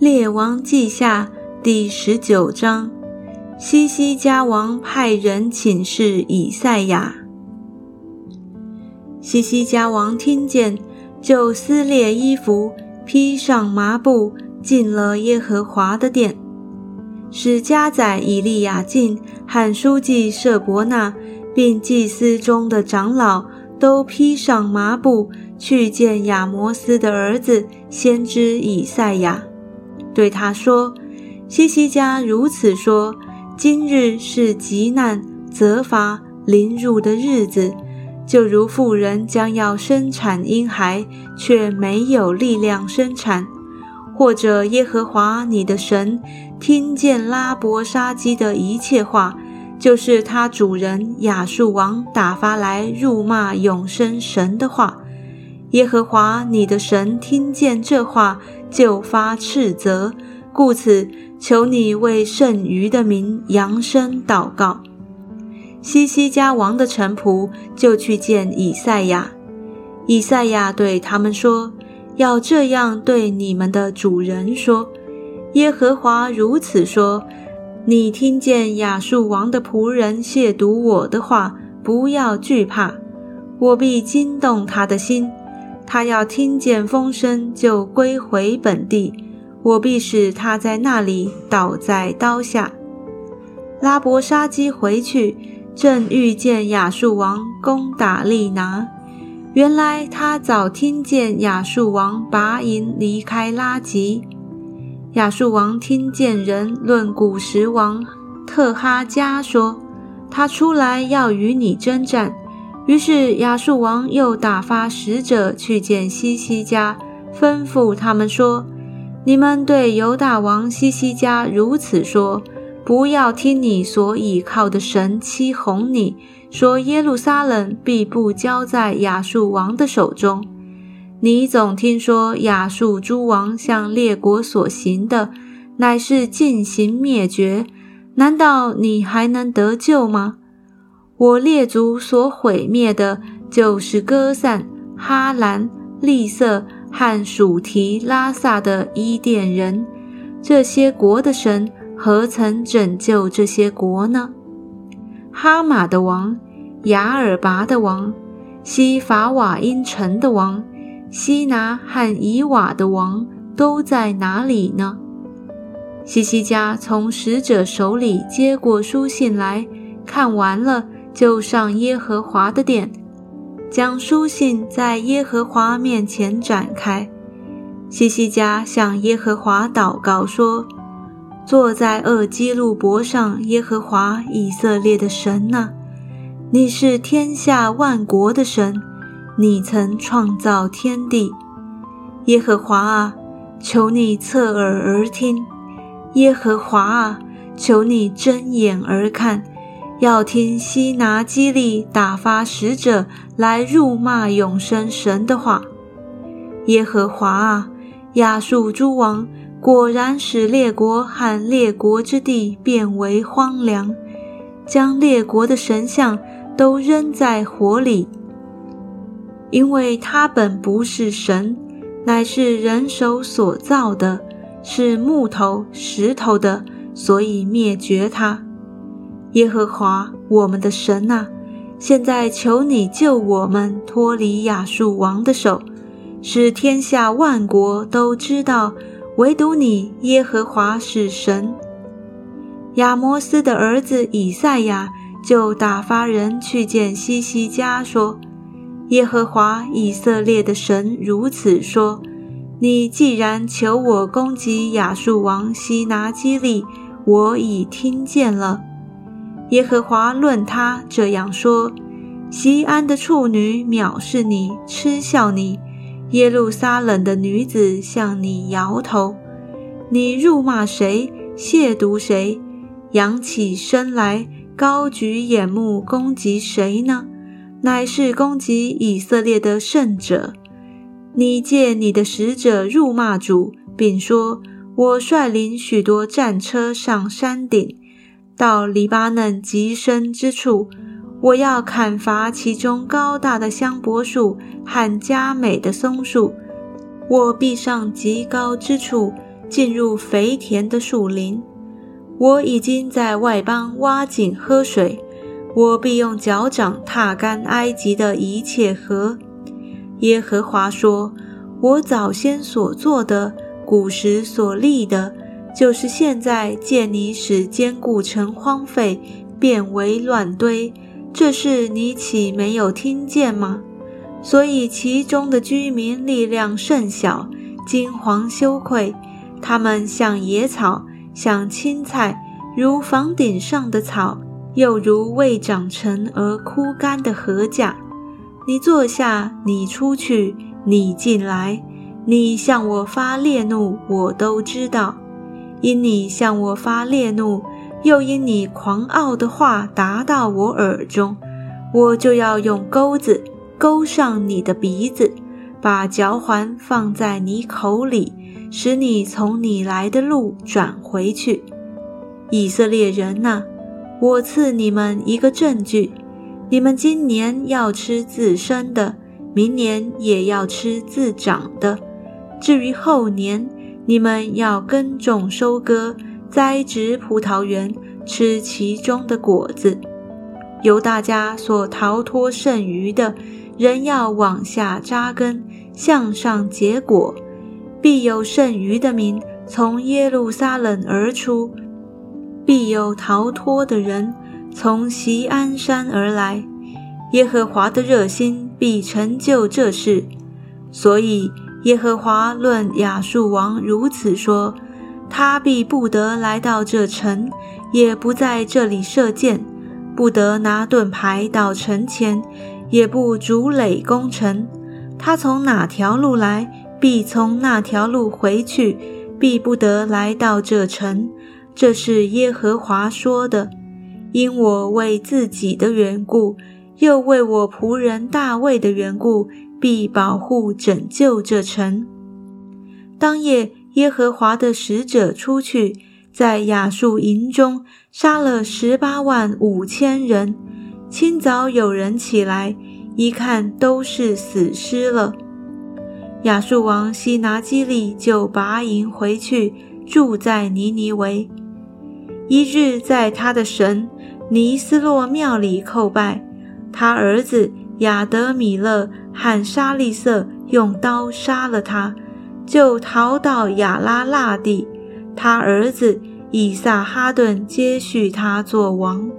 列王记下第十九章，西西家王派人请示以赛亚。西西家王听见，就撕裂衣服，披上麻布，进了耶和华的殿，使家宰以利亚敬和书记舍伯纳，并祭司中的长老都披上麻布，去见亚摩斯的儿子先知以赛亚。对他说：“西西家如此说：今日是极难、责罚、临入的日子，就如妇人将要生产婴孩，却没有力量生产；或者耶和华你的神听见拉伯沙基的一切话，就是他主人亚述王打发来辱骂永生神的话。耶和华你的神听见这话。”就发斥责，故此求你为剩余的民扬声祷告。西西家王的臣仆就去见以赛亚，以赛亚对他们说：“要这样对你们的主人说：耶和华如此说：你听见亚述王的仆人亵渎我的话，不要惧怕，我必惊动他的心。”他要听见风声就归回本地，我必使他在那里倒在刀下。拉伯沙基回去，正遇见亚述王攻打利拿。原来他早听见亚述王拔营离开拉吉。亚述王听见人论古时王特哈加说，他出来要与你征战。于是亚述王又打发使者去见西西家，吩咐他们说：“你们对犹大王西西家如此说：不要听你所倚靠的神欺哄你，说耶路撒冷必不交在亚述王的手中。你总听说亚述诸王向列国所行的，乃是进行灭绝。难道你还能得救吗？”我列祖所毁灭的，就是歌散、哈兰、利色和属提拉萨的伊甸人。这些国的神何曾拯救这些国呢？哈马的王、雅尔拔的王、西法瓦因城的王、西拿和以瓦的王都在哪里呢？西西家从使者手里接过书信来看完了。就上耶和华的殿，将书信在耶和华面前展开。西西家向耶和华祷告说：“坐在厄基路伯上，耶和华以色列的神呐，你是天下万国的神，你曾创造天地。耶和华啊，求你侧耳而听；耶和华啊，求你睁眼而看。”要听西拿基利打发使者来辱骂永生神的话。耶和华啊，亚述诸王果然使列国和列国之地变为荒凉，将列国的神像都扔在火里，因为他本不是神，乃是人手所造的，是木头石头的，所以灭绝他。耶和华我们的神呐，现在求你救我们脱离亚述王的手，使天下万国都知道，唯独你耶和华是神。亚摩斯的儿子以赛亚就打发人去见西西家，说：“耶和华以色列的神如此说：你既然求我攻击亚述王西拿基利，我已听见了。”耶和华论他这样说：西安的处女藐视你，嗤笑你；耶路撒冷的女子向你摇头。你辱骂谁，亵渎谁？扬起身来，高举眼目攻击谁呢？乃是攻击以色列的圣者。你借你的使者辱骂主，并说：我率领许多战车上山顶。到黎巴嫩极深之处，我要砍伐其中高大的香柏树和佳美的松树。我必上极高之处，进入肥田的树林。我已经在外邦挖井喝水，我必用脚掌踏干埃及的一切河。耶和华说：“我早先所做的，古时所立的，就是现在见你使坚固城荒废，变为乱堆，这事你岂没有听见吗？所以其中的居民力量甚小，惊惶羞愧，他们像野草。”像青菜，如房顶上的草，又如未长成而枯干的禾甲。你坐下，你出去，你进来，你向我发烈怒，我都知道。因你向我发烈怒，又因你狂傲的话达到我耳中，我就要用钩子钩上你的鼻子，把嚼环放在你口里。使你从你来的路转回去，以色列人呐，我赐你们一个证据：你们今年要吃自生的，明年也要吃自长的。至于后年，你们要耕种、收割、栽植葡萄园，吃其中的果子。由大家所逃脱剩余的，人要往下扎根，向上结果。必有剩余的民从耶路撒冷而出，必有逃脱的人从锡安山而来。耶和华的热心必成就这事。所以耶和华论亚述王如此说：他必不得来到这城，也不在这里射箭，不得拿盾牌到城前，也不筑垒攻城。他从哪条路来？必从那条路回去，必不得来到这城。这是耶和华说的。因我为自己的缘故，又为我仆人大卫的缘故，必保护拯救这城。当夜，耶和华的使者出去，在亚述营中杀了十八万五千人。清早有人起来，一看都是死尸了。亚述王西拿基利就拔营回去，住在尼尼微。一日，在他的神尼斯洛庙里叩拜，他儿子亚德米勒喊沙利瑟用刀杀了他，就逃到亚拉腊地。他儿子以撒哈顿接续他做王。